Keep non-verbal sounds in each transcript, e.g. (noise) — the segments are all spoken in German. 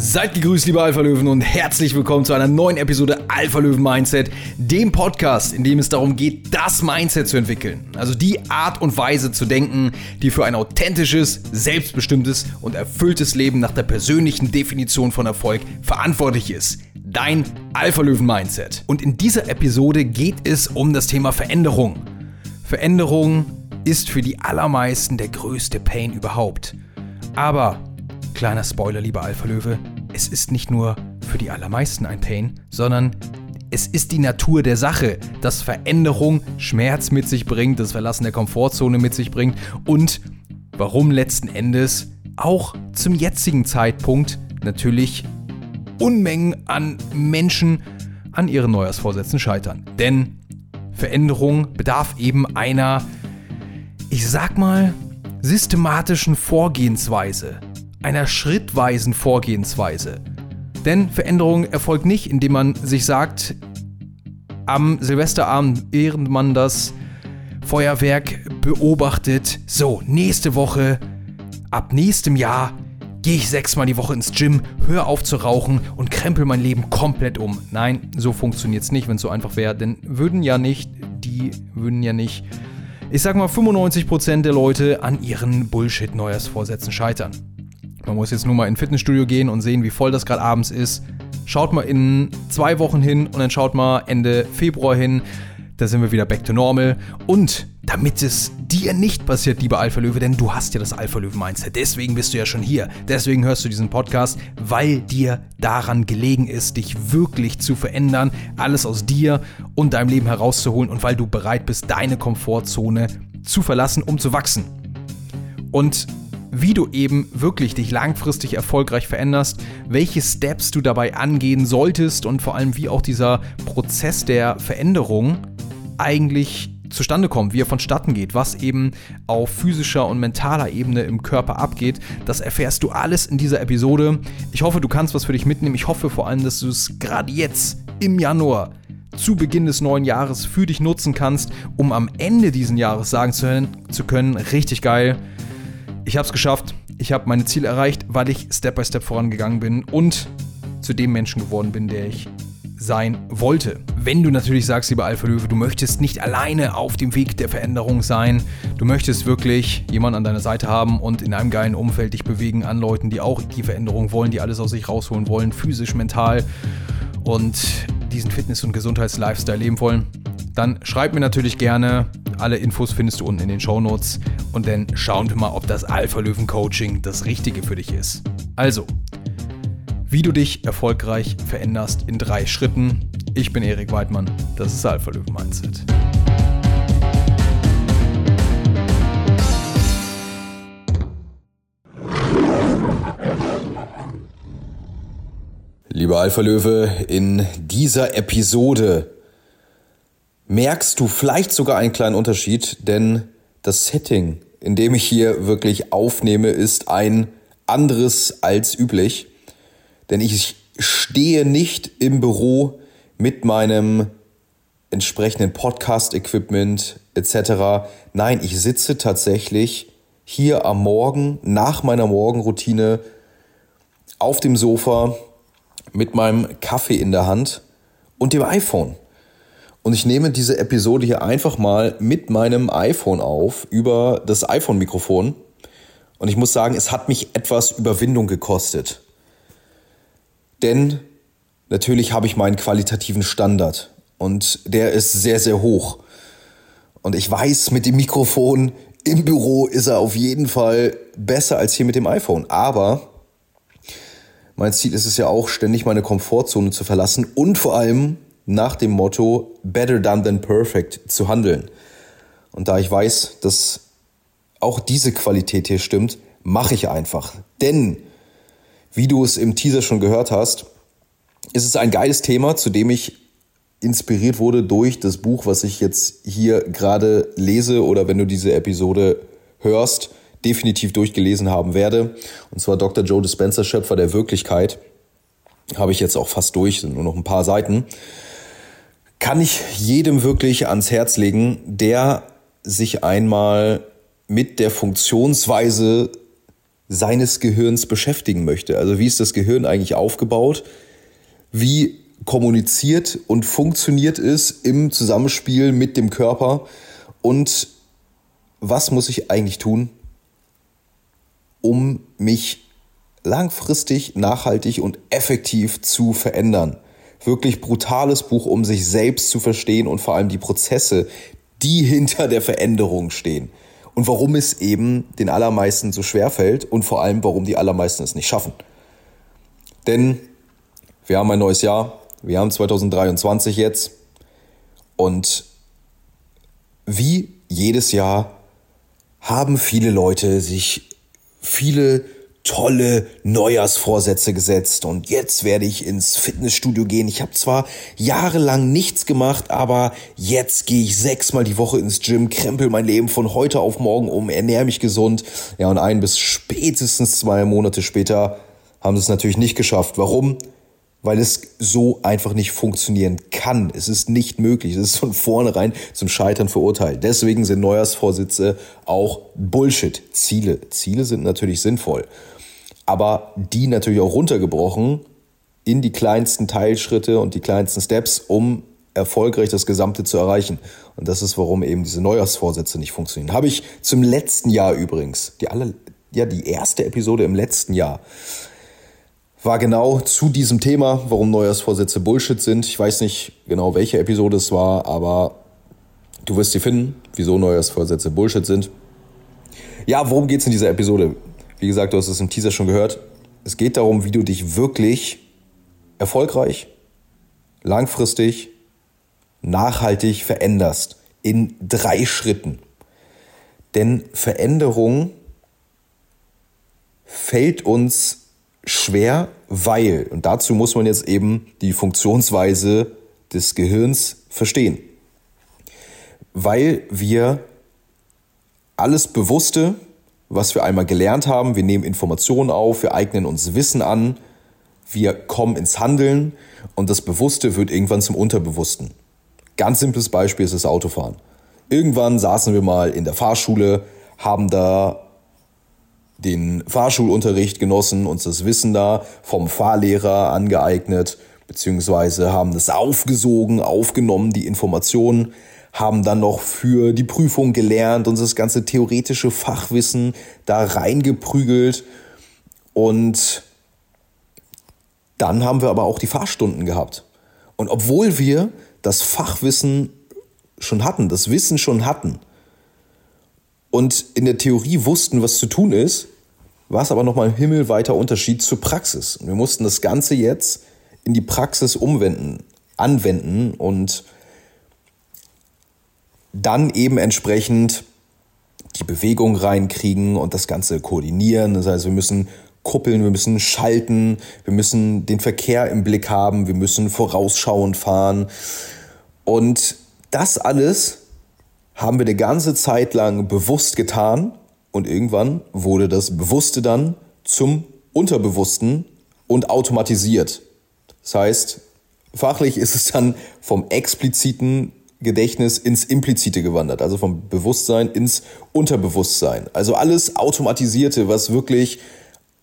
Seid gegrüßt, liebe Alpha-Löwen, und herzlich willkommen zu einer neuen Episode Alpha-Löwen-Mindset, dem Podcast, in dem es darum geht, das Mindset zu entwickeln. Also die Art und Weise zu denken, die für ein authentisches, selbstbestimmtes und erfülltes Leben nach der persönlichen Definition von Erfolg verantwortlich ist. Dein Alpha-Löwen-Mindset. Und in dieser Episode geht es um das Thema Veränderung. Veränderung ist für die allermeisten der größte Pain überhaupt. Aber Kleiner Spoiler, lieber Alpha-Löwe, es ist nicht nur für die allermeisten ein Pain, sondern es ist die Natur der Sache, dass Veränderung Schmerz mit sich bringt, das Verlassen der Komfortzone mit sich bringt und warum letzten Endes auch zum jetzigen Zeitpunkt natürlich Unmengen an Menschen an ihren Neujahrsvorsätzen scheitern. Denn Veränderung bedarf eben einer, ich sag mal, systematischen Vorgehensweise einer schrittweisen Vorgehensweise. Denn Veränderung erfolgt nicht, indem man sich sagt, am Silvesterabend, während man das Feuerwerk beobachtet, so, nächste Woche, ab nächstem Jahr gehe ich sechsmal die Woche ins Gym, höre auf zu rauchen und krempel mein Leben komplett um. Nein, so funktioniert es nicht, wenn es so einfach wäre, denn würden ja nicht, die würden ja nicht, ich sag mal 95% der Leute an ihren Bullshit-Neujahrsvorsätzen scheitern. Man muss jetzt nur mal in ein Fitnessstudio gehen und sehen, wie voll das gerade abends ist. Schaut mal in zwei Wochen hin und dann schaut mal Ende Februar hin. Da sind wir wieder back to normal. Und damit es dir nicht passiert, lieber Alpha Löwe, denn du hast ja das Alpha Löwe Mindset. Deswegen bist du ja schon hier. Deswegen hörst du diesen Podcast, weil dir daran gelegen ist, dich wirklich zu verändern, alles aus dir und deinem Leben herauszuholen und weil du bereit bist, deine Komfortzone zu verlassen, um zu wachsen. Und wie du eben wirklich dich langfristig erfolgreich veränderst, welche Steps du dabei angehen solltest und vor allem wie auch dieser Prozess der Veränderung eigentlich zustande kommt, wie er vonstatten geht, was eben auf physischer und mentaler Ebene im Körper abgeht, das erfährst du alles in dieser Episode. Ich hoffe, du kannst was für dich mitnehmen. Ich hoffe vor allem, dass du es gerade jetzt im Januar zu Beginn des neuen Jahres für dich nutzen kannst, um am Ende dieses Jahres sagen zu können, richtig geil, ich habe es geschafft. Ich habe meine Ziele erreicht, weil ich Step by Step vorangegangen bin und zu dem Menschen geworden bin, der ich sein wollte. Wenn du natürlich sagst, lieber Alpha Löwe, du möchtest nicht alleine auf dem Weg der Veränderung sein, du möchtest wirklich jemanden an deiner Seite haben und in einem geilen Umfeld dich bewegen an Leuten, die auch die Veränderung wollen, die alles aus sich rausholen wollen, physisch, mental und diesen Fitness- und Gesundheits-Lifestyle leben wollen, dann schreib mir natürlich gerne. Alle Infos findest du unten in den Show Notes. Und dann schauen wir mal, ob das Alpha Löwen Coaching das Richtige für dich ist. Also, wie du dich erfolgreich veränderst in drei Schritten. Ich bin Erik Weidmann. Das ist Alpha Löwen Mindset. Lieber Alpha Löwe, in dieser Episode merkst du vielleicht sogar einen kleinen Unterschied, denn das Setting, in dem ich hier wirklich aufnehme, ist ein anderes als üblich. Denn ich stehe nicht im Büro mit meinem entsprechenden Podcast-Equipment etc. Nein, ich sitze tatsächlich hier am Morgen nach meiner Morgenroutine auf dem Sofa mit meinem Kaffee in der Hand und dem iPhone. Und ich nehme diese Episode hier einfach mal mit meinem iPhone auf, über das iPhone-Mikrofon. Und ich muss sagen, es hat mich etwas Überwindung gekostet. Denn natürlich habe ich meinen qualitativen Standard. Und der ist sehr, sehr hoch. Und ich weiß, mit dem Mikrofon im Büro ist er auf jeden Fall besser als hier mit dem iPhone. Aber mein Ziel ist es ja auch, ständig meine Komfortzone zu verlassen und vor allem nach dem Motto Better Done Than Perfect zu handeln. Und da ich weiß, dass auch diese Qualität hier stimmt, mache ich einfach. Denn, wie du es im Teaser schon gehört hast, ist es ein geiles Thema, zu dem ich inspiriert wurde durch das Buch, was ich jetzt hier gerade lese oder wenn du diese Episode hörst, definitiv durchgelesen haben werde. Und zwar Dr. Joe Dispenza, Schöpfer der Wirklichkeit. Habe ich jetzt auch fast durch, sind nur noch ein paar Seiten kann ich jedem wirklich ans Herz legen, der sich einmal mit der Funktionsweise seines Gehirns beschäftigen möchte. Also wie ist das Gehirn eigentlich aufgebaut? Wie kommuniziert und funktioniert es im Zusammenspiel mit dem Körper? Und was muss ich eigentlich tun, um mich langfristig, nachhaltig und effektiv zu verändern? Wirklich brutales Buch, um sich selbst zu verstehen und vor allem die Prozesse, die (laughs) hinter der Veränderung stehen und warum es eben den allermeisten so schwer fällt und vor allem, warum die allermeisten es nicht schaffen. Denn wir haben ein neues Jahr, wir haben 2023 jetzt und wie jedes Jahr haben viele Leute sich viele tolle Neujahrsvorsätze gesetzt und jetzt werde ich ins Fitnessstudio gehen. Ich habe zwar jahrelang nichts gemacht, aber jetzt gehe ich sechsmal die Woche ins Gym, krempel mein Leben von heute auf morgen um, ernähre mich gesund. Ja, und ein bis spätestens zwei Monate später haben sie es natürlich nicht geschafft. Warum? weil es so einfach nicht funktionieren kann. Es ist nicht möglich. Es ist von vornherein zum Scheitern verurteilt. Deswegen sind Neujahrsvorsitze auch Bullshit. Ziele. Ziele sind natürlich sinnvoll aber die natürlich auch runtergebrochen in die kleinsten Teilschritte und die kleinsten Steps, um erfolgreich das Gesamte zu erreichen. Und das ist, warum eben diese Neujahrsvorsätze nicht funktionieren. Habe ich zum letzten Jahr übrigens, die alle, ja, die erste Episode im letzten Jahr, war genau zu diesem Thema, warum Neujahrsvorsätze Bullshit sind. Ich weiß nicht genau, welche Episode es war, aber du wirst sie finden, wieso Neujahrsvorsätze Bullshit sind. Ja, worum geht es in dieser Episode? Wie gesagt, du hast es im Teaser schon gehört. Es geht darum, wie du dich wirklich erfolgreich, langfristig, nachhaltig veränderst. In drei Schritten. Denn Veränderung fällt uns schwer, weil, und dazu muss man jetzt eben die Funktionsweise des Gehirns verstehen. Weil wir alles Bewusste was wir einmal gelernt haben. Wir nehmen Informationen auf, wir eignen uns Wissen an, wir kommen ins Handeln und das Bewusste wird irgendwann zum Unterbewussten. Ganz simples Beispiel ist das Autofahren. Irgendwann saßen wir mal in der Fahrschule, haben da den Fahrschulunterricht genossen, uns das Wissen da vom Fahrlehrer angeeignet, beziehungsweise haben das aufgesogen, aufgenommen, die Informationen, haben dann noch für die Prüfung gelernt und das ganze theoretische Fachwissen da reingeprügelt. Und dann haben wir aber auch die Fahrstunden gehabt. Und obwohl wir das Fachwissen schon hatten, das Wissen schon hatten und in der Theorie wussten, was zu tun ist, war es aber nochmal ein himmelweiter Unterschied zur Praxis. Und wir mussten das Ganze jetzt in die Praxis umwenden, anwenden und dann eben entsprechend die Bewegung reinkriegen und das Ganze koordinieren. Das heißt, wir müssen kuppeln, wir müssen schalten, wir müssen den Verkehr im Blick haben, wir müssen vorausschauend fahren. Und das alles haben wir eine ganze Zeit lang bewusst getan und irgendwann wurde das Bewusste dann zum Unterbewussten und automatisiert. Das heißt, fachlich ist es dann vom expliziten Gedächtnis ins Implizite gewandert, also vom Bewusstsein ins Unterbewusstsein. Also alles Automatisierte, was wirklich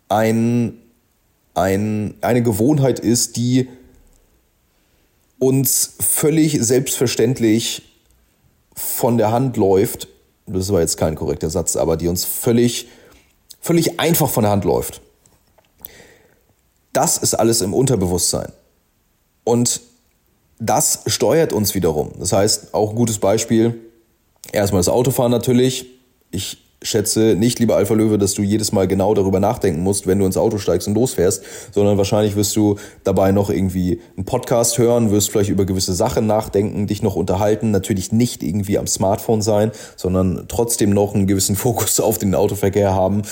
ein, ein, eine Gewohnheit ist, die uns völlig selbstverständlich von der Hand läuft. Das war jetzt kein korrekter Satz, aber die uns völlig, völlig einfach von der Hand läuft. Das ist alles im Unterbewusstsein. Und das steuert uns wiederum. Das heißt, auch ein gutes Beispiel, erstmal das Autofahren natürlich. Ich schätze nicht, lieber Alpha Löwe, dass du jedes Mal genau darüber nachdenken musst, wenn du ins Auto steigst und losfährst, sondern wahrscheinlich wirst du dabei noch irgendwie einen Podcast hören, wirst vielleicht über gewisse Sachen nachdenken, dich noch unterhalten, natürlich nicht irgendwie am Smartphone sein, sondern trotzdem noch einen gewissen (laughs) Fokus auf den Autoverkehr haben.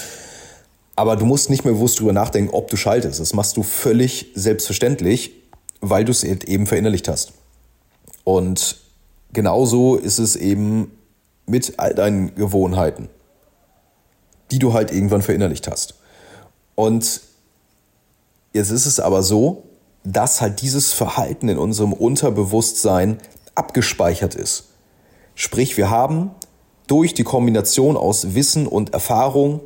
Aber du musst nicht mehr bewusst darüber nachdenken, ob du schaltest. Das machst du völlig selbstverständlich weil du es eben verinnerlicht hast. Und genauso ist es eben mit all deinen Gewohnheiten, die du halt irgendwann verinnerlicht hast. Und jetzt ist es aber so, dass halt dieses Verhalten in unserem Unterbewusstsein abgespeichert ist. Sprich, wir haben durch die Kombination aus Wissen und Erfahrung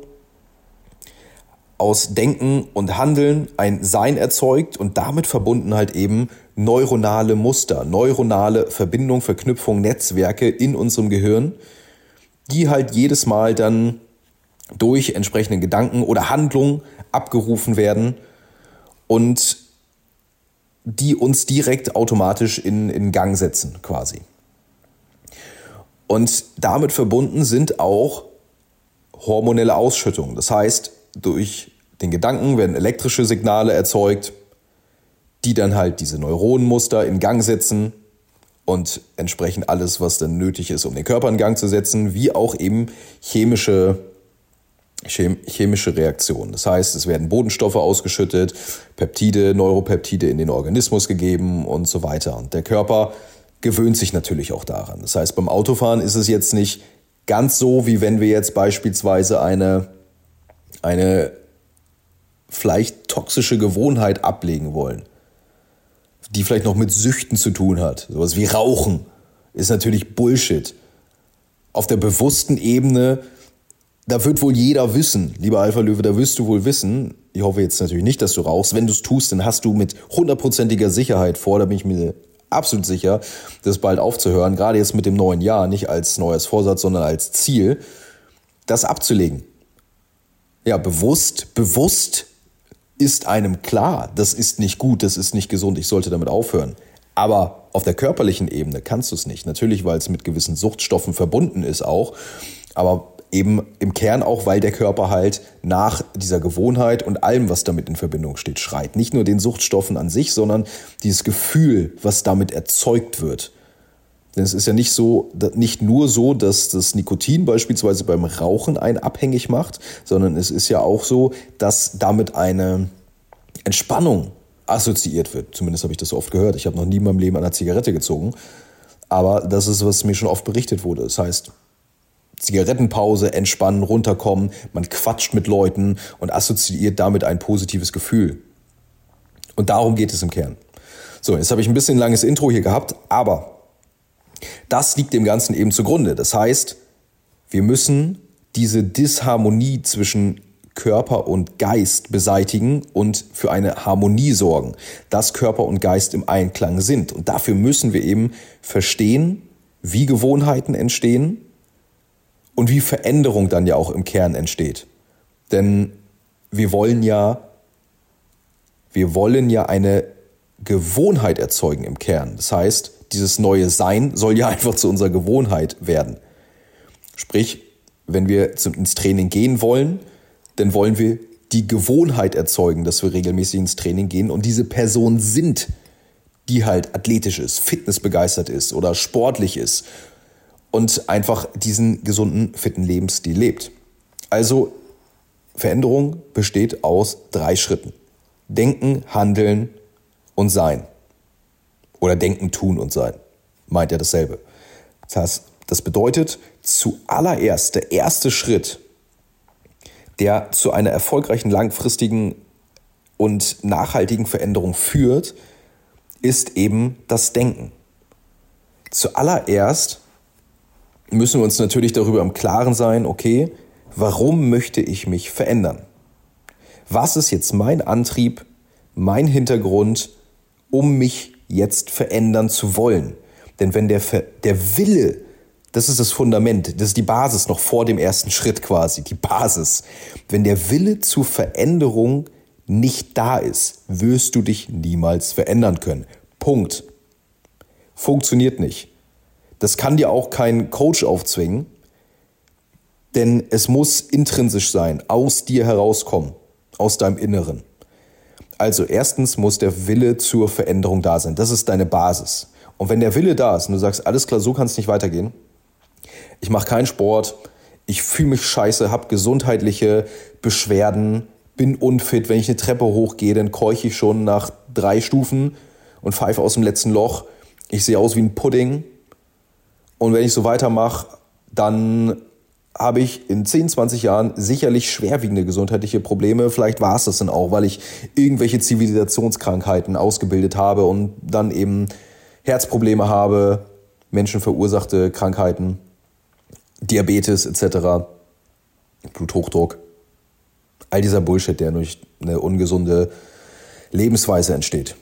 aus Denken und Handeln ein Sein erzeugt und damit verbunden halt eben neuronale Muster, neuronale Verbindung, Verknüpfung, Netzwerke in unserem Gehirn, die halt jedes Mal dann durch entsprechende Gedanken oder Handlungen abgerufen werden und die uns direkt automatisch in, in Gang setzen quasi. Und damit verbunden sind auch hormonelle Ausschüttungen. Das heißt, durch den Gedanken werden elektrische Signale erzeugt, die dann halt diese Neuronenmuster in Gang setzen und entsprechend alles, was dann nötig ist, um den Körper in Gang zu setzen, wie auch eben chemische, chemische Reaktionen. Das heißt, es werden Bodenstoffe ausgeschüttet, Peptide, Neuropeptide in den Organismus gegeben und so weiter. Und der Körper gewöhnt sich natürlich auch daran. Das heißt, beim Autofahren ist es jetzt nicht ganz so, wie wenn wir jetzt beispielsweise eine, eine vielleicht toxische Gewohnheit ablegen wollen, die vielleicht noch mit Süchten zu tun hat. Sowas wie Rauchen ist natürlich Bullshit. Auf der bewussten Ebene, da wird wohl jeder wissen, lieber Alpha Löwe, da wirst du wohl wissen, ich hoffe jetzt natürlich nicht, dass du rauchst. Wenn du es tust, dann hast du mit hundertprozentiger Sicherheit vor, da bin ich mir absolut sicher, das bald aufzuhören, gerade jetzt mit dem neuen Jahr, nicht als neues Vorsatz, sondern als Ziel, das abzulegen. Ja, bewusst, bewusst ist einem klar, das ist nicht gut, das ist nicht gesund, ich sollte damit aufhören. Aber auf der körperlichen Ebene kannst du es nicht. Natürlich, weil es mit gewissen Suchtstoffen verbunden ist auch. Aber eben im Kern auch, weil der Körper halt nach dieser Gewohnheit und allem, was damit in Verbindung steht, schreit. Nicht nur den Suchtstoffen an sich, sondern dieses Gefühl, was damit erzeugt wird. Denn es ist ja nicht so, nicht nur so, dass das Nikotin beispielsweise beim Rauchen einen abhängig macht, sondern es ist ja auch so, dass damit eine Entspannung assoziiert wird. Zumindest habe ich das oft gehört. Ich habe noch nie in meinem Leben eine Zigarette gezogen. Aber das ist, was mir schon oft berichtet wurde. Das heißt, Zigarettenpause, entspannen, runterkommen, man quatscht mit Leuten und assoziiert damit ein positives Gefühl. Und darum geht es im Kern. So, jetzt habe ich ein bisschen langes Intro hier gehabt, aber das liegt dem Ganzen eben zugrunde. Das heißt, wir müssen diese Disharmonie zwischen Körper und Geist beseitigen und für eine Harmonie sorgen, dass Körper und Geist im Einklang sind. Und dafür müssen wir eben verstehen, wie Gewohnheiten entstehen und wie Veränderung dann ja auch im Kern entsteht. Denn wir wollen ja, wir wollen ja eine Gewohnheit erzeugen im Kern. Das heißt, dieses neue Sein soll ja (laughs) einfach zu unserer Gewohnheit werden. Sprich, wenn wir ins Training gehen wollen, dann wollen wir die Gewohnheit erzeugen, dass wir regelmäßig ins Training gehen und diese Person sind, die halt athletisch ist, fitnessbegeistert ist oder sportlich ist und einfach diesen gesunden, fitten Lebensstil lebt. Also Veränderung besteht aus drei Schritten. Denken, Handeln und Sein. Oder Denken, Tun und Sein. Meint ja dasselbe. Das heißt, das bedeutet, zuallererst der erste Schritt, der zu einer erfolgreichen, langfristigen und nachhaltigen Veränderung führt, ist eben das Denken. Zuallererst müssen wir uns natürlich darüber im Klaren sein, okay, warum möchte ich mich verändern? Was ist jetzt mein Antrieb, mein Hintergrund, um mich jetzt verändern zu wollen? Denn wenn der, der Wille, das ist das Fundament, das ist die Basis noch vor dem ersten Schritt quasi, die Basis. Wenn der Wille zur Veränderung nicht da ist, wirst du dich niemals verändern können. Punkt. Funktioniert nicht. Das kann dir auch kein Coach aufzwingen, denn es muss intrinsisch sein, aus dir herauskommen, aus deinem Inneren. Also erstens muss der Wille zur Veränderung da sein. Das ist deine Basis. Und wenn der Wille da ist und du sagst, alles klar, so kann es nicht weitergehen, ich mache keinen Sport, ich fühle mich scheiße, habe gesundheitliche Beschwerden, bin unfit, wenn ich eine Treppe hochgehe, dann keuche ich schon nach drei Stufen und pfeife aus dem letzten Loch. Ich sehe aus wie ein Pudding, und wenn ich so weitermache, dann habe ich in 10, 20 Jahren sicherlich schwerwiegende gesundheitliche Probleme. Vielleicht war es das dann auch, weil ich irgendwelche Zivilisationskrankheiten ausgebildet habe und dann eben Herzprobleme habe, menschenverursachte Krankheiten, Diabetes etc., Bluthochdruck. All dieser Bullshit, der durch eine ungesunde Lebensweise entsteht.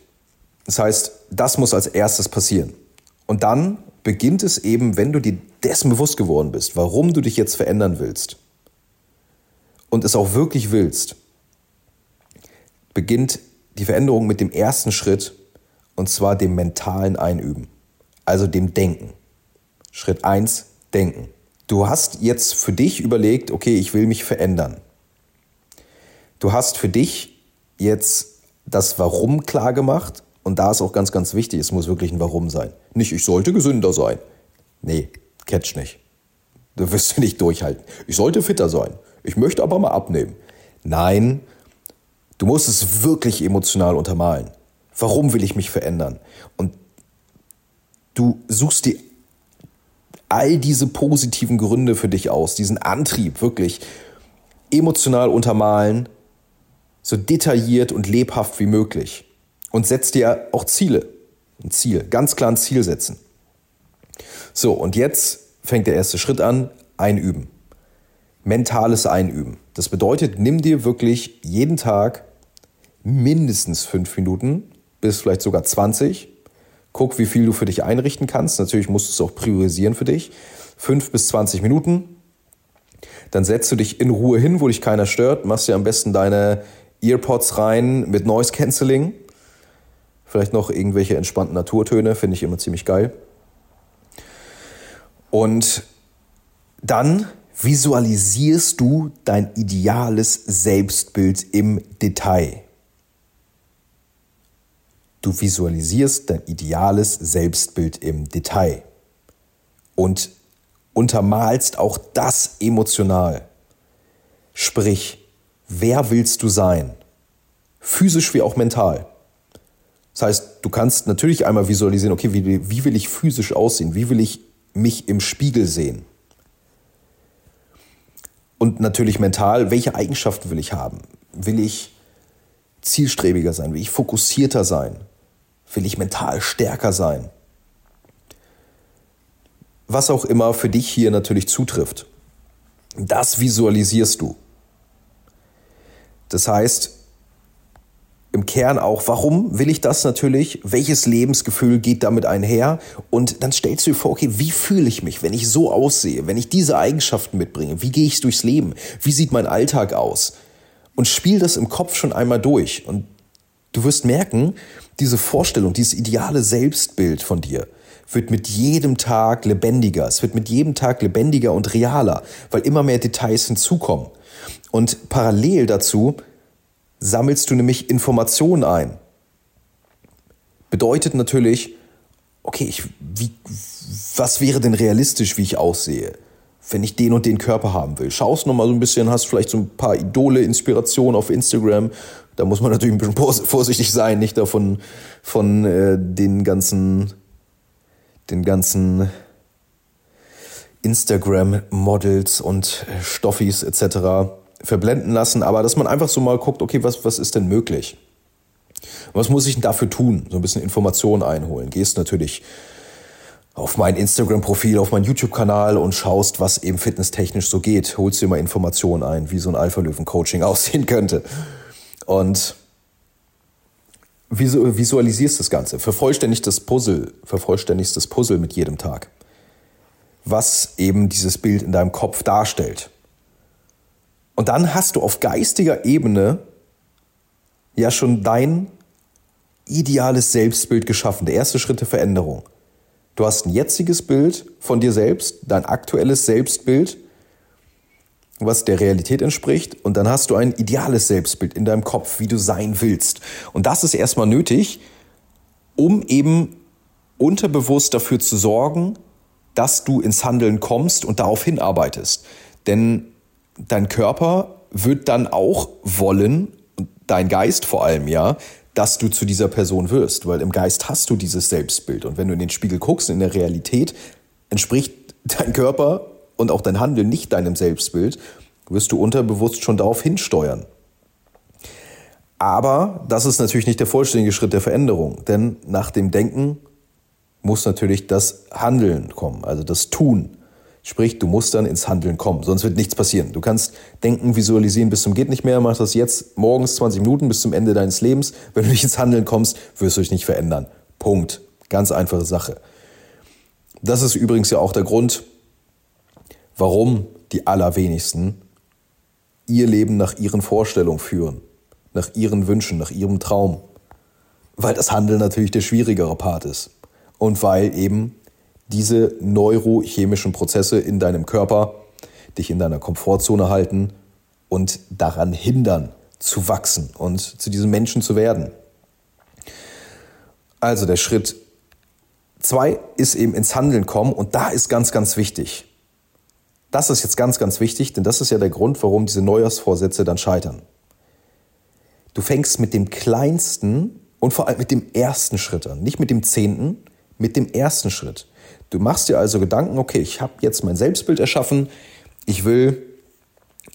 Das heißt, das muss als erstes passieren. Und dann beginnt es eben, wenn du dir dessen bewusst geworden bist, warum du dich jetzt verändern willst und es auch wirklich willst, beginnt die Veränderung mit dem ersten Schritt und zwar dem mentalen Einüben, also dem Denken. Schritt 1, Denken. Du hast jetzt für dich überlegt, okay, ich will mich verändern. Du hast für dich jetzt das Warum klar gemacht und da ist auch ganz, ganz wichtig, es muss wirklich ein Warum sein. Nicht, ich sollte gesünder sein. Nee, catch nicht. Du wirst nicht durchhalten. Ich sollte fitter sein. Ich möchte aber mal abnehmen. Nein, du musst es wirklich emotional untermalen. Warum will ich mich verändern? Und du suchst dir all diese positiven Gründe für dich aus, diesen Antrieb wirklich emotional untermalen, so detailliert und lebhaft wie möglich und setz dir auch Ziele. Ein Ziel, ganz klar ein Ziel setzen. So, und jetzt fängt der erste Schritt an, einüben. Mentales Einüben. Das bedeutet, nimm dir wirklich jeden Tag mindestens fünf Minuten bis vielleicht sogar 20. Guck, wie viel du für dich einrichten kannst. Natürlich musst du es auch priorisieren für dich. Fünf bis 20 Minuten. Dann setzt du dich in Ruhe hin, wo dich keiner stört. Machst dir am besten deine Earpods rein mit Noise Cancelling Vielleicht noch irgendwelche entspannten Naturtöne, finde ich immer ziemlich geil. Und dann visualisierst du dein ideales Selbstbild im Detail. Du visualisierst dein ideales Selbstbild im Detail und untermalst auch das emotional. Sprich, wer willst du sein? Physisch wie auch mental. Das heißt, du kannst natürlich einmal visualisieren, okay, wie, wie will ich physisch aussehen? Wie will ich mich im Spiegel sehen? Und natürlich mental, welche Eigenschaften will ich haben? Will ich zielstrebiger sein? Will ich fokussierter sein? Will ich mental stärker sein? Was auch immer für dich hier natürlich zutrifft. Das visualisierst du. Das heißt, im Kern auch, warum will ich das natürlich? Welches Lebensgefühl geht damit einher? Und dann stellst du dir vor, okay, wie fühle ich mich, wenn ich so aussehe, wenn ich diese Eigenschaften mitbringe? Wie gehe ich durchs Leben? Wie sieht mein Alltag aus? Und spiel das im Kopf schon einmal durch. Und du wirst merken, diese Vorstellung, dieses ideale Selbstbild von dir wird mit jedem Tag lebendiger. Es wird mit jedem Tag lebendiger und realer, weil immer mehr Details hinzukommen. Und parallel dazu sammelst du nämlich Informationen ein. Bedeutet natürlich, okay, ich, wie, was wäre denn realistisch, wie ich aussehe, wenn ich den und den Körper haben will? Schaust noch mal so ein bisschen, hast vielleicht so ein paar Idole, Inspirationen auf Instagram. Da muss man natürlich ein bisschen vorsichtig sein, nicht davon von äh, den ganzen, den ganzen Instagram-Models und Stoffis etc verblenden lassen, aber dass man einfach so mal guckt, okay, was, was ist denn möglich? Was muss ich denn dafür tun? So ein bisschen Informationen einholen. Gehst natürlich auf mein Instagram-Profil, auf meinen YouTube-Kanal und schaust, was eben fitnesstechnisch so geht. Holst dir mal Informationen ein, wie so ein Alpha-Löwen-Coaching (laughs) aussehen könnte. Und visualisierst das Ganze. Vervollständigst das Puzzle, vervollständigst das Puzzle mit jedem Tag. Was eben dieses Bild in deinem Kopf darstellt. Und dann hast du auf geistiger Ebene ja schon dein ideales Selbstbild geschaffen, der erste Schritt der Veränderung. Du hast ein jetziges Bild von dir selbst, dein aktuelles Selbstbild, was der Realität entspricht, und dann hast du ein ideales Selbstbild in deinem Kopf, wie du sein willst. Und das ist erstmal nötig, um eben unterbewusst dafür zu sorgen, dass du ins Handeln kommst und darauf hinarbeitest. Denn dein Körper wird dann auch wollen, dein Geist vor allem, ja, dass du zu dieser Person wirst, weil im Geist hast du dieses Selbstbild. Und wenn du in den Spiegel guckst, in der Realität entspricht dein Körper und auch dein Handeln nicht deinem Selbstbild, wirst du unterbewusst schon darauf hinsteuern. Aber das ist natürlich nicht der vollständige Schritt der Veränderung, denn nach dem Denken muss natürlich das Handeln kommen, also das Tun. Sprich, du musst dann ins Handeln kommen, sonst wird nichts passieren. Du kannst denken, visualisieren bis zum geht nicht mehr, mach das jetzt morgens 20 Minuten bis zum Ende deines Lebens. Wenn du nicht ins Handeln kommst, wirst du dich nicht verändern. Punkt. Ganz einfache Sache. Das ist übrigens ja auch der Grund, warum die allerwenigsten ihr Leben nach ihren Vorstellungen führen, nach ihren Wünschen, nach ihrem Traum. Weil das Handeln natürlich der schwierigere Part ist. Und weil eben diese neurochemischen Prozesse in deinem Körper dich in deiner Komfortzone halten und daran hindern, zu wachsen und zu diesem Menschen zu werden. Also der Schritt zwei ist eben ins Handeln kommen und da ist ganz, ganz wichtig. Das ist jetzt ganz, ganz wichtig, denn das ist ja der Grund, warum diese Neujahrsvorsätze dann scheitern. Du fängst mit dem kleinsten und vor allem mit dem ersten Schritt an, nicht mit dem zehnten, mit dem ersten Schritt. Du machst dir also Gedanken, okay, ich habe jetzt mein Selbstbild erschaffen, ich will,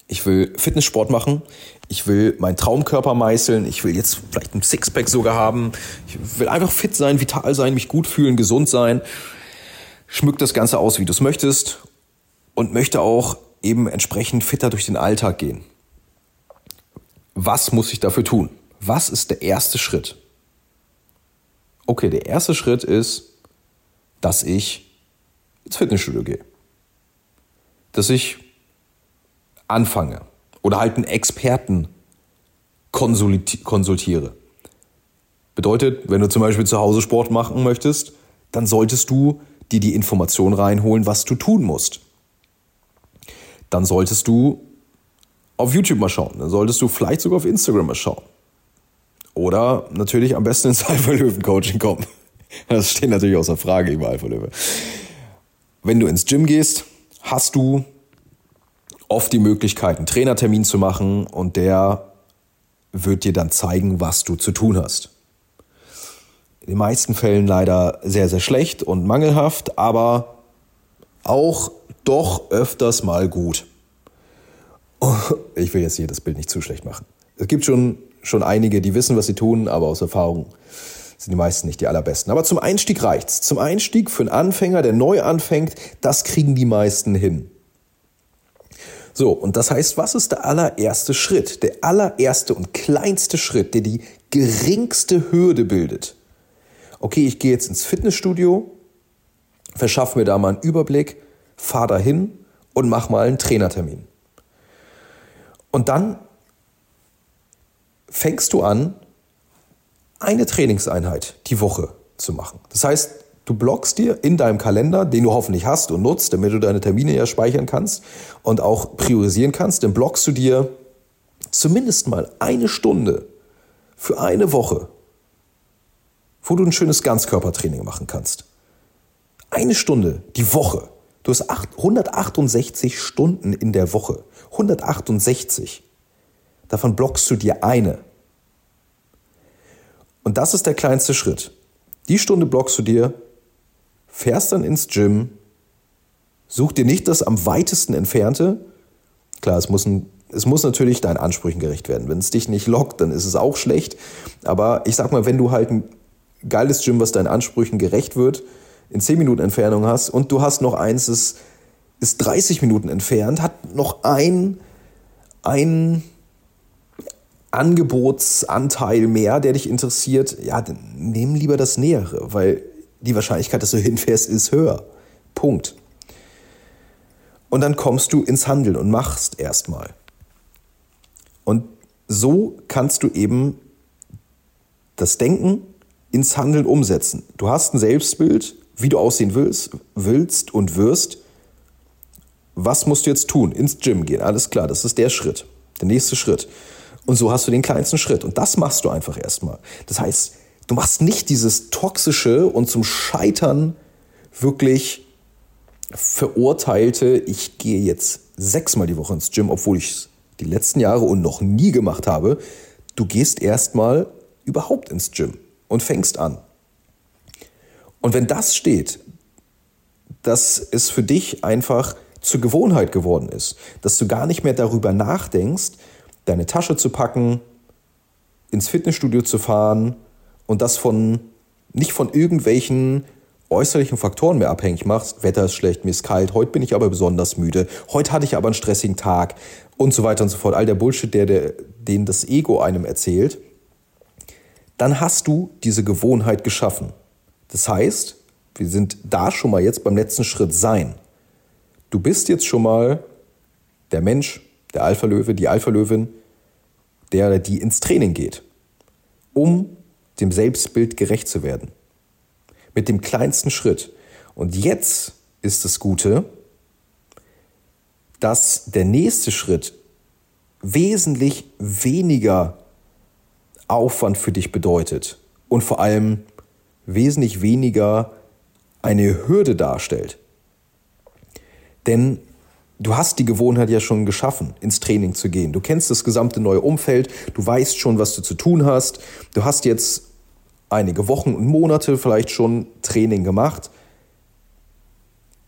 ich will Fitnesssport machen, ich will meinen Traumkörper meißeln, ich will jetzt vielleicht ein Sixpack sogar haben, ich will einfach fit sein, vital sein, mich gut fühlen, gesund sein. Schmück das Ganze aus, wie du es möchtest und möchte auch eben entsprechend fitter durch den Alltag gehen. Was muss ich dafür tun? Was ist der erste Schritt? Okay, der erste Schritt ist, dass ich ins Fitnessstudio gehe. Dass ich anfange oder halt einen Experten konsultiere. Bedeutet, wenn du zum Beispiel zu Hause Sport machen möchtest, dann solltest du dir die Information reinholen, was du tun musst. Dann solltest du auf YouTube mal schauen. Dann solltest du vielleicht sogar auf Instagram mal schauen. Oder natürlich am besten ins (laughs) Alpha Löwen Coaching kommen. (laughs) Das steht natürlich außer Frage im Alpha Löwe. Wenn du ins Gym gehst, hast du oft die Möglichkeit, einen Trainertermin zu machen und der wird dir dann zeigen, was du zu tun hast. In den meisten Fällen leider sehr, sehr schlecht und mangelhaft, aber auch doch öfters mal gut. Ich will jetzt hier das Bild nicht zu schlecht machen. Es gibt schon, schon einige, die wissen, was sie tun, aber aus Erfahrung sind die meisten nicht die allerbesten. Aber zum Einstieg reicht's. Zum Einstieg für einen Anfänger, der neu anfängt, das kriegen die meisten hin. So, und das heißt, was ist der allererste Schritt? Der allererste und kleinste Schritt, der die geringste Hürde bildet. Okay, ich gehe jetzt ins Fitnessstudio, verschaffe mir da mal einen Überblick, fahre dahin und mach mal einen Trainertermin. Und dann fängst du an, eine Trainingseinheit die Woche zu machen. Das heißt, du blockst dir in deinem Kalender, den du hoffentlich hast und nutzt, damit du deine Termine ja speichern kannst und auch priorisieren kannst, dann blockst du dir zumindest mal eine Stunde für eine Woche, wo du ein schönes Ganzkörpertraining machen kannst. Eine Stunde die Woche. Du hast 168 Stunden in der Woche. 168. Davon blockst du dir eine. Und das ist der kleinste Schritt. Die Stunde blockst du dir, fährst dann ins Gym, such dir nicht das am weitesten entfernte. Klar, es muss, ein, es muss natürlich deinen Ansprüchen gerecht werden. Wenn es dich nicht lockt, dann ist es auch schlecht. Aber ich sag mal, wenn du halt ein geiles Gym, was deinen Ansprüchen gerecht wird, in 10 Minuten Entfernung hast und du hast noch eins, das ist 30 Minuten entfernt, hat noch ein, ein Angebotsanteil mehr, der dich interessiert, ja, dann nimm lieber das Nähere, weil die Wahrscheinlichkeit, dass du (laughs) hinfährst, ist höher. Punkt. Und dann kommst du ins Handeln und machst erstmal. Und so kannst du eben das Denken ins Handeln umsetzen. Du hast ein Selbstbild, wie du aussehen willst, willst und wirst. Was musst du jetzt tun? Ins Gym gehen, alles klar, das ist der Schritt, der nächste Schritt. Und so hast du den kleinsten Schritt. Und das machst du einfach erstmal. Das heißt, du machst nicht dieses toxische und zum Scheitern wirklich verurteilte, ich gehe jetzt sechsmal die Woche ins Gym, obwohl ich es die letzten Jahre und noch nie gemacht habe. Du gehst erstmal überhaupt ins Gym und fängst an. Und wenn das steht, dass es für dich einfach zur Gewohnheit geworden ist, dass du gar nicht mehr darüber nachdenkst, deine Tasche zu packen, ins Fitnessstudio zu fahren und das von nicht von irgendwelchen äußerlichen Faktoren mehr abhängig machst, Wetter ist schlecht, mir ist kalt, heute bin ich aber besonders müde, heute hatte ich aber einen stressigen Tag und so weiter und so fort, all der Bullshit, der, der, den das Ego einem erzählt, dann hast du diese Gewohnheit geschaffen. Das heißt, wir sind da schon mal jetzt beim letzten Schritt sein. Du bist jetzt schon mal der Mensch, der Alpha-Löwe, die Alpha-Löwin, der oder die ins Training geht, um dem Selbstbild gerecht zu werden. Mit dem kleinsten Schritt. Und jetzt ist das Gute, dass der nächste Schritt wesentlich weniger Aufwand für dich bedeutet und vor allem wesentlich weniger eine Hürde darstellt. Denn du hast die Gewohnheit ja schon geschaffen, ins Training zu gehen. Du kennst das gesamte neue Umfeld, du weißt schon, was du zu tun hast. Du hast jetzt einige Wochen und Monate vielleicht schon Training gemacht.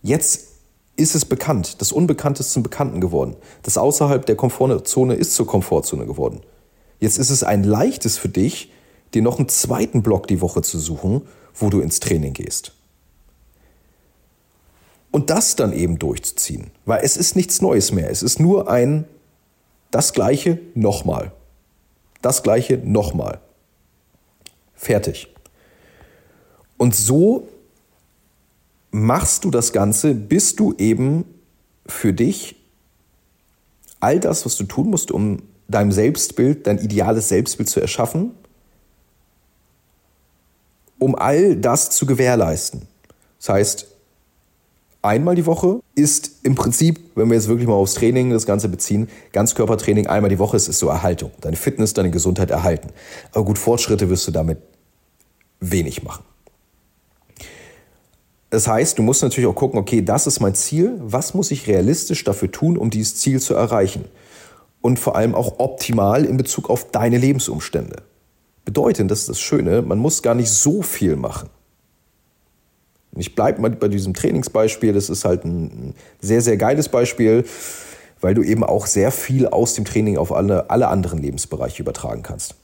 Jetzt ist es bekannt. Das Unbekannte ist zum Bekannten geworden. Das außerhalb der Komfortzone ist zur Komfortzone geworden. Jetzt ist es ein leichtes für dich, dir noch einen zweiten Block die Woche zu suchen, wo du ins Training gehst. Und das dann eben durchzuziehen. Weil es ist nichts Neues mehr. Es ist nur ein das gleiche nochmal. Das gleiche nochmal. Fertig. Und so machst du das Ganze, bis du eben für dich all das, was du tun musst, um deinem Selbstbild, dein ideales Selbstbild zu erschaffen, um all das zu gewährleisten. Das heißt, einmal die Woche ist im Prinzip, wenn wir jetzt wirklich mal aufs Training das Ganze beziehen, Ganzkörpertraining einmal die Woche ist, ist so Erhaltung. Deine Fitness, deine Gesundheit erhalten. Aber gut, Fortschritte wirst du damit wenig machen. Das heißt, du musst natürlich auch gucken, okay, das ist mein Ziel. Was muss ich realistisch dafür tun, um dieses Ziel zu erreichen? Und vor allem auch optimal in Bezug auf deine Lebensumstände. Bedeutet, das ist das Schöne, man muss gar nicht so viel machen. Ich bleibe mal bei diesem Trainingsbeispiel. Das ist halt ein sehr, sehr geiles Beispiel, weil du eben auch sehr viel aus dem Training auf alle, alle anderen Lebensbereiche übertragen kannst.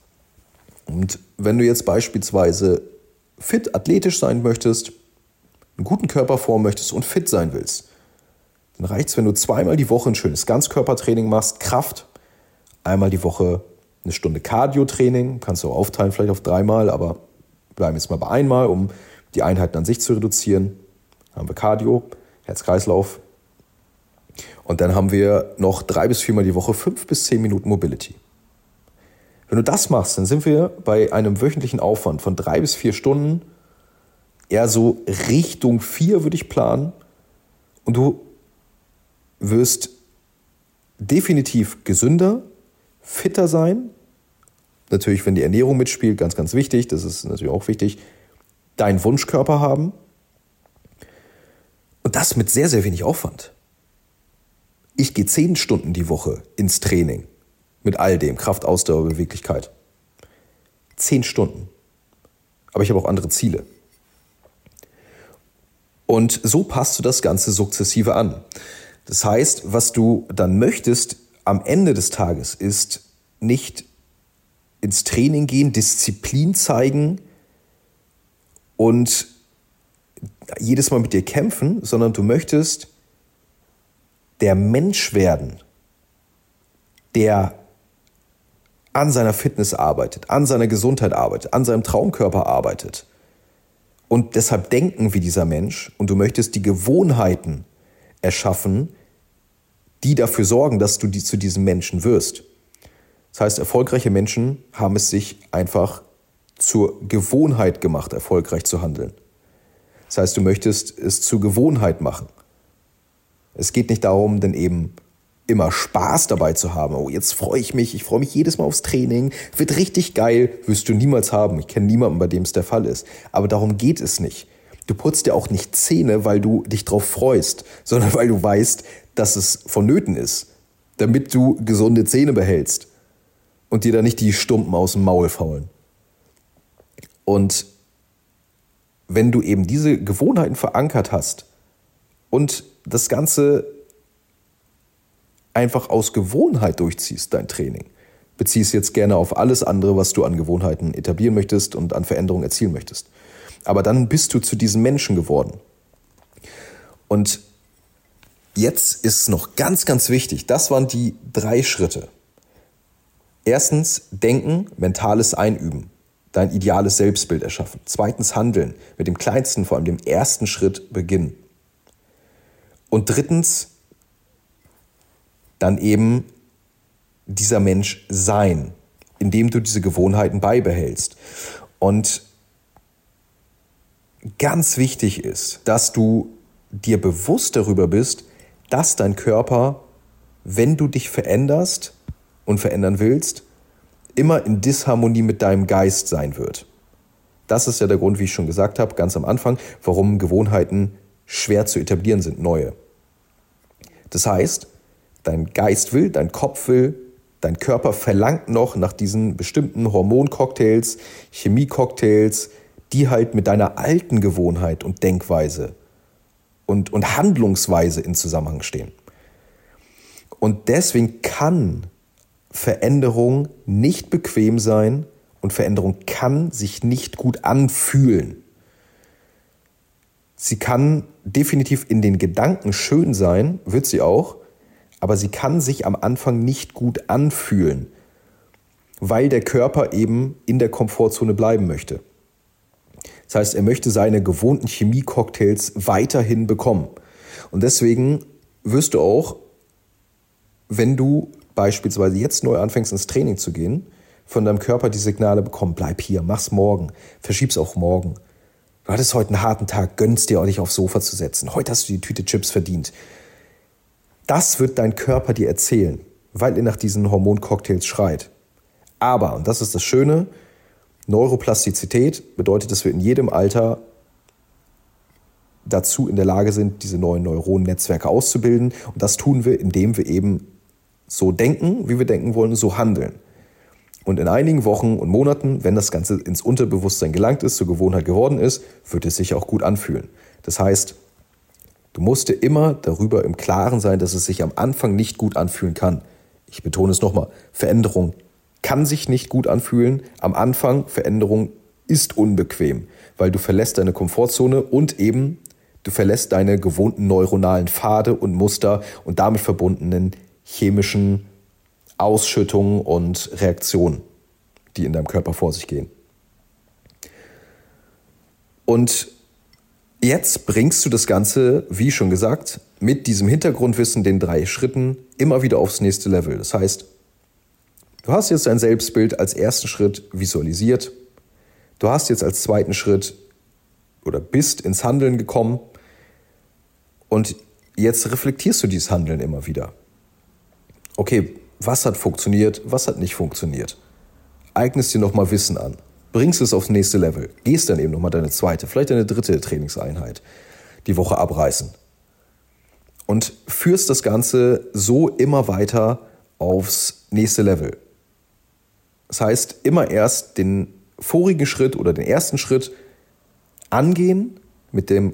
Und wenn du jetzt beispielsweise fit, athletisch sein möchtest, einen guten Körperform möchtest und fit sein willst, dann reicht es, wenn du zweimal die Woche ein schönes Ganzkörpertraining machst, Kraft, einmal die Woche eine Stunde Cardio-Training, kannst du auch aufteilen vielleicht auf dreimal, aber bleiben jetzt mal bei einmal, um die Einheiten an sich zu reduzieren. Dann haben wir Cardio, Herz-Kreislauf. Und dann haben wir noch drei bis viermal die Woche fünf bis zehn Minuten Mobility. Wenn du das machst, dann sind wir bei einem wöchentlichen Aufwand von drei bis vier Stunden, eher so Richtung vier würde ich planen. Und du wirst definitiv gesünder, fitter sein. Natürlich, wenn die Ernährung mitspielt, ganz, ganz wichtig. Das ist natürlich auch wichtig deinen Wunschkörper haben. Und das mit sehr, sehr wenig Aufwand. Ich gehe zehn Stunden die Woche ins Training. Mit all dem, Kraft, Ausdauer, Beweglichkeit. Zehn Stunden. Aber ich habe auch andere Ziele. Und so passt du das Ganze sukzessive an. Das heißt, was du dann möchtest am Ende des Tages ist nicht ins Training gehen, Disziplin zeigen, und jedes Mal mit dir kämpfen, sondern du möchtest der Mensch werden, der an seiner Fitness arbeitet, an seiner Gesundheit arbeitet, an seinem Traumkörper arbeitet und deshalb denken wie dieser Mensch und du möchtest die Gewohnheiten erschaffen, die dafür sorgen, dass du die, zu diesem Menschen wirst. Das heißt, erfolgreiche Menschen haben es sich einfach zur Gewohnheit gemacht, erfolgreich zu handeln. Das heißt, du möchtest es zur Gewohnheit machen. Es geht nicht darum, denn eben immer Spaß dabei zu haben. Oh, jetzt freue ich mich, ich freue mich jedes Mal aufs Training, wird richtig geil, wirst du niemals haben. Ich kenne niemanden, bei dem es der Fall ist. Aber darum geht es nicht. Du putzt dir auch nicht Zähne, weil du dich drauf freust, sondern weil du weißt, dass es vonnöten ist, damit du gesunde Zähne behältst und dir da nicht die Stumpen aus dem Maul faulen. Und wenn du eben diese Gewohnheiten verankert hast und das Ganze einfach aus Gewohnheit durchziehst, dein Training, beziehst jetzt gerne auf alles andere, was du an Gewohnheiten etablieren möchtest und an Veränderungen erzielen möchtest. Aber dann bist du zu diesem Menschen geworden. Und jetzt ist noch ganz, ganz wichtig, das waren die drei Schritte. Erstens, denken, mentales Einüben, dein ideales Selbstbild erschaffen. Zweitens, handeln, mit dem kleinsten, vor allem dem ersten Schritt beginnen. Und drittens, dann eben dieser Mensch sein, indem du diese Gewohnheiten beibehältst. Und ganz wichtig ist, dass du dir bewusst darüber bist, dass dein Körper, wenn du dich veränderst und verändern willst, immer in Disharmonie mit deinem Geist sein wird. Das ist ja der Grund, wie ich schon gesagt habe, ganz am Anfang, warum Gewohnheiten schwer zu etablieren sind, neue. Das heißt, dein Geist will, dein Kopf will, dein Körper verlangt noch nach diesen bestimmten Hormoncocktails, Chemiecocktails, die halt mit deiner alten Gewohnheit und Denkweise und, und Handlungsweise in Zusammenhang stehen. Und deswegen kann Veränderung nicht bequem sein und Veränderung kann sich nicht gut anfühlen. Sie kann definitiv in den Gedanken schön sein, wird sie auch, aber sie kann sich am Anfang nicht gut anfühlen, weil der Körper eben in der Komfortzone bleiben möchte. Das heißt, er möchte seine gewohnten Chemie-Cocktails weiterhin bekommen. Und deswegen wirst du auch, wenn du beispielsweise jetzt neu anfängst ins Training zu gehen, von deinem Körper die Signale bekommen, bleib hier, mach's morgen, verschieb's auch morgen. Du hattest heute einen harten Tag, gönnst dir auch nicht aufs Sofa zu setzen. Heute hast du die Tüte Chips verdient. Das wird dein Körper dir erzählen, weil er nach diesen Hormoncocktails schreit. Aber, und das ist das Schöne, Neuroplastizität bedeutet, dass wir in jedem Alter dazu in der Lage sind, diese neuen Neuronennetzwerke auszubilden. Und das tun wir, indem wir eben so denken, wie wir denken wollen, so handeln. Und in einigen Wochen und Monaten, wenn das Ganze ins Unterbewusstsein gelangt ist, zur Gewohnheit geworden ist, wird es sich auch gut anfühlen. Das heißt, du musst dir immer darüber im Klaren sein, dass es sich am Anfang nicht gut anfühlen kann. Ich betone es nochmal, Veränderung kann sich nicht gut anfühlen. Am Anfang, Veränderung ist unbequem, weil du verlässt deine Komfortzone und eben du verlässt deine gewohnten neuronalen Pfade und Muster und damit verbundenen chemischen Ausschüttungen und Reaktionen, die in deinem Körper vor sich gehen. Und jetzt bringst du das Ganze, wie schon gesagt, mit diesem Hintergrundwissen, den drei Schritten, immer wieder aufs nächste Level. Das heißt, du hast jetzt dein Selbstbild als ersten Schritt visualisiert. Du hast jetzt als zweiten Schritt oder bist ins Handeln gekommen. Und jetzt reflektierst du dieses Handeln immer wieder okay, was hat funktioniert, was hat nicht funktioniert. Eignest dir nochmal Wissen an. Bringst es aufs nächste Level. Gehst dann eben nochmal deine zweite, vielleicht deine dritte Trainingseinheit die Woche abreißen. Und führst das Ganze so immer weiter aufs nächste Level. Das heißt, immer erst den vorigen Schritt oder den ersten Schritt angehen mit dem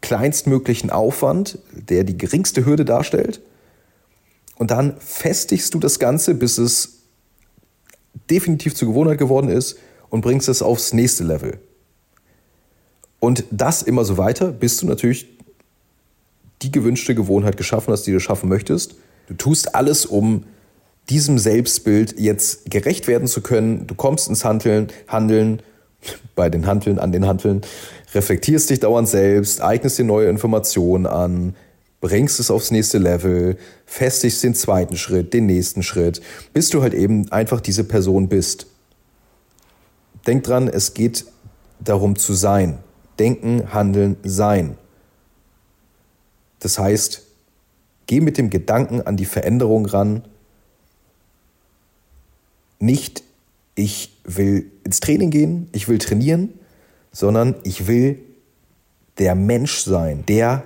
kleinstmöglichen Aufwand, der die geringste Hürde darstellt und dann festigst du das Ganze, bis es definitiv zur Gewohnheit geworden ist und bringst es aufs nächste Level. Und das immer so weiter, bis du natürlich die gewünschte Gewohnheit geschaffen hast, die du schaffen möchtest. Du tust alles, um diesem Selbstbild jetzt gerecht werden zu können. Du kommst ins Handeln, Handeln, bei den Handeln, an den Handeln, reflektierst dich dauernd selbst, eignest dir neue Informationen an, bringst es aufs nächste Level, festigst den zweiten Schritt, den nächsten Schritt, bis du halt eben einfach diese Person bist. Denk dran, es geht darum zu sein. Denken, handeln, sein. Das heißt, geh mit dem Gedanken an die Veränderung ran. Nicht, ich will ins Training gehen, ich will trainieren, sondern ich will der Mensch sein, der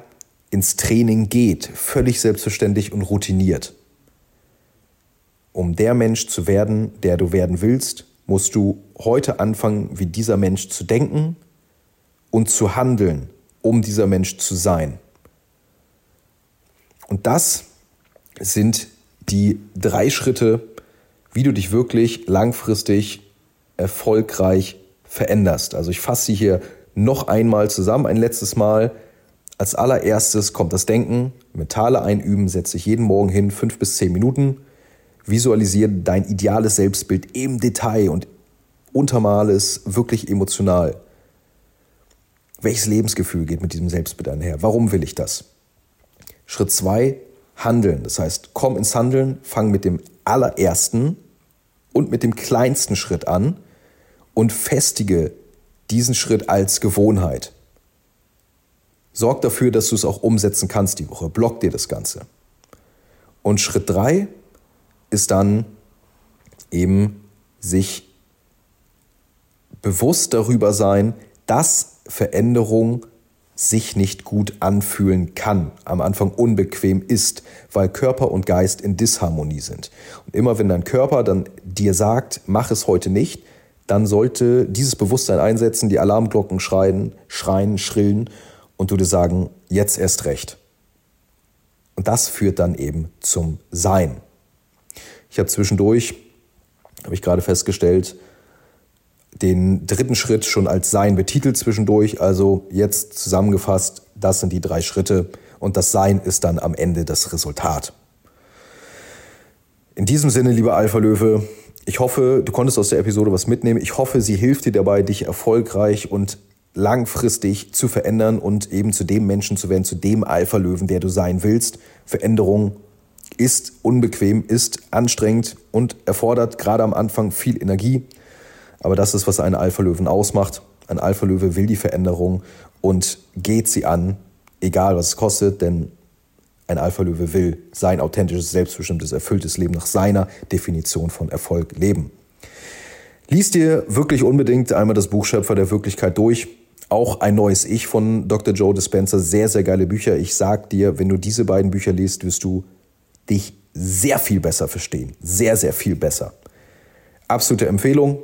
ins Training geht, völlig selbstverständlich und routiniert. Um der Mensch zu werden, der du werden willst, musst du heute anfangen, wie dieser Mensch zu denken und zu handeln, um dieser Mensch zu sein. Und das sind die drei Schritte, wie du dich wirklich langfristig erfolgreich veränderst. Also ich fasse sie hier noch einmal zusammen, ein letztes Mal. Als allererstes kommt das Denken, mentale Einüben, setze dich jeden Morgen hin, fünf bis zehn Minuten, visualisiere dein ideales Selbstbild im Detail und untermale es wirklich emotional. Welches Lebensgefühl geht mit diesem Selbstbild einher? Warum will ich das? Schritt zwei, handeln. Das heißt, komm ins Handeln, fang mit dem allerersten und mit dem kleinsten Schritt an und festige diesen Schritt als Gewohnheit. Sorg dafür, dass du es auch umsetzen kannst die Woche. Block dir das Ganze. Und Schritt drei ist dann eben sich bewusst darüber sein, dass Veränderung sich nicht gut anfühlen kann, am Anfang unbequem ist, weil Körper und Geist in Disharmonie sind. Und immer wenn dein Körper dann dir sagt, mach es heute nicht, dann sollte dieses Bewusstsein einsetzen, die Alarmglocken schreien, schreien, schrillen und du dir sagen, jetzt erst recht. Und das führt dann eben zum Sein. Ich habe zwischendurch, habe ich gerade festgestellt, den dritten Schritt schon als Sein betitelt zwischendurch. Also jetzt zusammengefasst, das sind die drei Schritte und das Sein ist dann am Ende das Resultat. In diesem Sinne, lieber Alpha Löwe, ich hoffe, du konntest aus der Episode was mitnehmen. Ich hoffe, sie hilft dir dabei, dich erfolgreich und langfristig zu verändern und eben zu dem Menschen zu werden, zu dem Alpha-Löwen, der du sein willst. Veränderung ist unbequem, ist anstrengend und erfordert gerade am Anfang viel Energie. Aber das ist, was einen Alpha-Löwen ausmacht. Ein Alpha-Löwe will die Veränderung und geht sie an, egal was es kostet, denn ein Alpha-Löwe will sein authentisches, selbstbestimmtes, erfülltes Leben nach seiner Definition von Erfolg leben. Lies dir wirklich unbedingt einmal das Buch Schöpfer der Wirklichkeit durch. Auch ein neues Ich von Dr. Joe Dispenza. Sehr, sehr geile Bücher. Ich sag dir, wenn du diese beiden Bücher liest, wirst du dich sehr viel besser verstehen. Sehr, sehr viel besser. Absolute Empfehlung.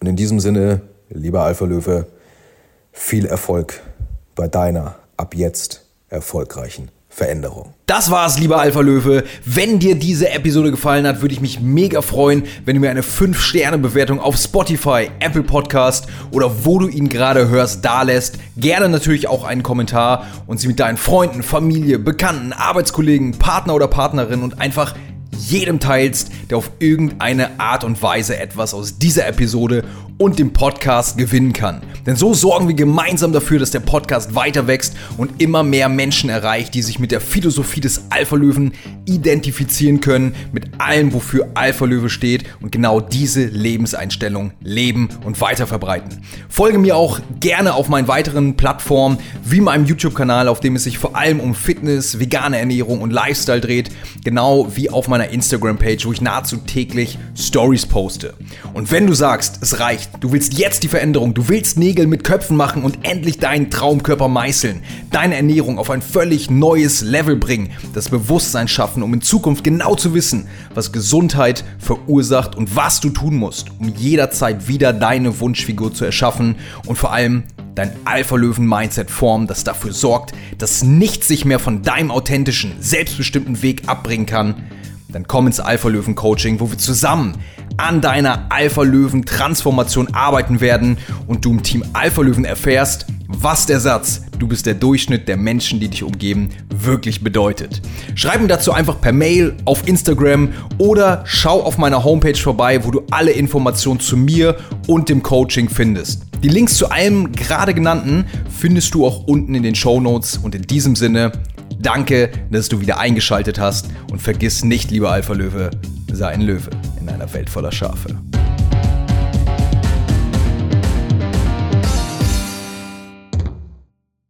Und in diesem Sinne, lieber Alpha Löwe, viel Erfolg bei deiner ab jetzt erfolgreichen Veränderung. Das war's, lieber Alpha Löwe. Wenn dir diese Episode gefallen hat, würde ich mich mega freuen, wenn du mir eine 5-Sterne-Bewertung auf Spotify, Apple Podcast oder wo du ihn gerade hörst, da lässt. Gerne natürlich auch einen Kommentar und sie mit deinen Freunden, Familie, Bekannten, Arbeitskollegen, Partner oder Partnerin und einfach jedem teilst, der auf irgendeine Art und Weise etwas aus dieser Episode und dem Podcast gewinnen kann. Denn so sorgen wir gemeinsam dafür, dass der Podcast weiter wächst und immer mehr Menschen erreicht, die sich mit der Philosophie des Alpha-Löwen identifizieren können, mit allem, wofür Alpha-Löwe steht und genau diese Lebenseinstellung leben und weiter verbreiten. Folge mir auch gerne auf meinen weiteren Plattformen, wie meinem YouTube-Kanal, auf dem es sich vor allem um Fitness, vegane Ernährung und Lifestyle dreht, genau wie auf meiner Instagram-Page, wo ich nahezu täglich Stories poste. Und wenn du sagst, es reicht, Du willst jetzt die Veränderung, du willst Nägel mit Köpfen machen und endlich deinen Traumkörper meißeln, deine Ernährung auf ein völlig neues Level bringen, das Bewusstsein schaffen, um in Zukunft genau zu wissen, was Gesundheit verursacht und was du tun musst, um jederzeit wieder deine Wunschfigur zu erschaffen und vor allem dein Alpha-Löwen-Mindset formen, das dafür sorgt, dass nichts sich mehr von deinem authentischen, selbstbestimmten Weg abbringen kann, dann komm ins Alpha-Löwen-Coaching, wo wir zusammen an deiner Alpha-Löwen-Transformation arbeiten werden und du im Team Alpha-Löwen erfährst, was der Satz, du bist der Durchschnitt der Menschen, die dich umgeben, wirklich bedeutet. Schreib mir dazu einfach per Mail auf Instagram oder schau auf meiner Homepage vorbei, wo du alle Informationen zu mir und dem Coaching findest. Die Links zu allem gerade genannten findest du auch unten in den Show Notes und in diesem Sinne, danke, dass du wieder eingeschaltet hast und vergiss nicht, lieber Alpha Löwe, sei ein Löwe in einer Welt voller Schafe.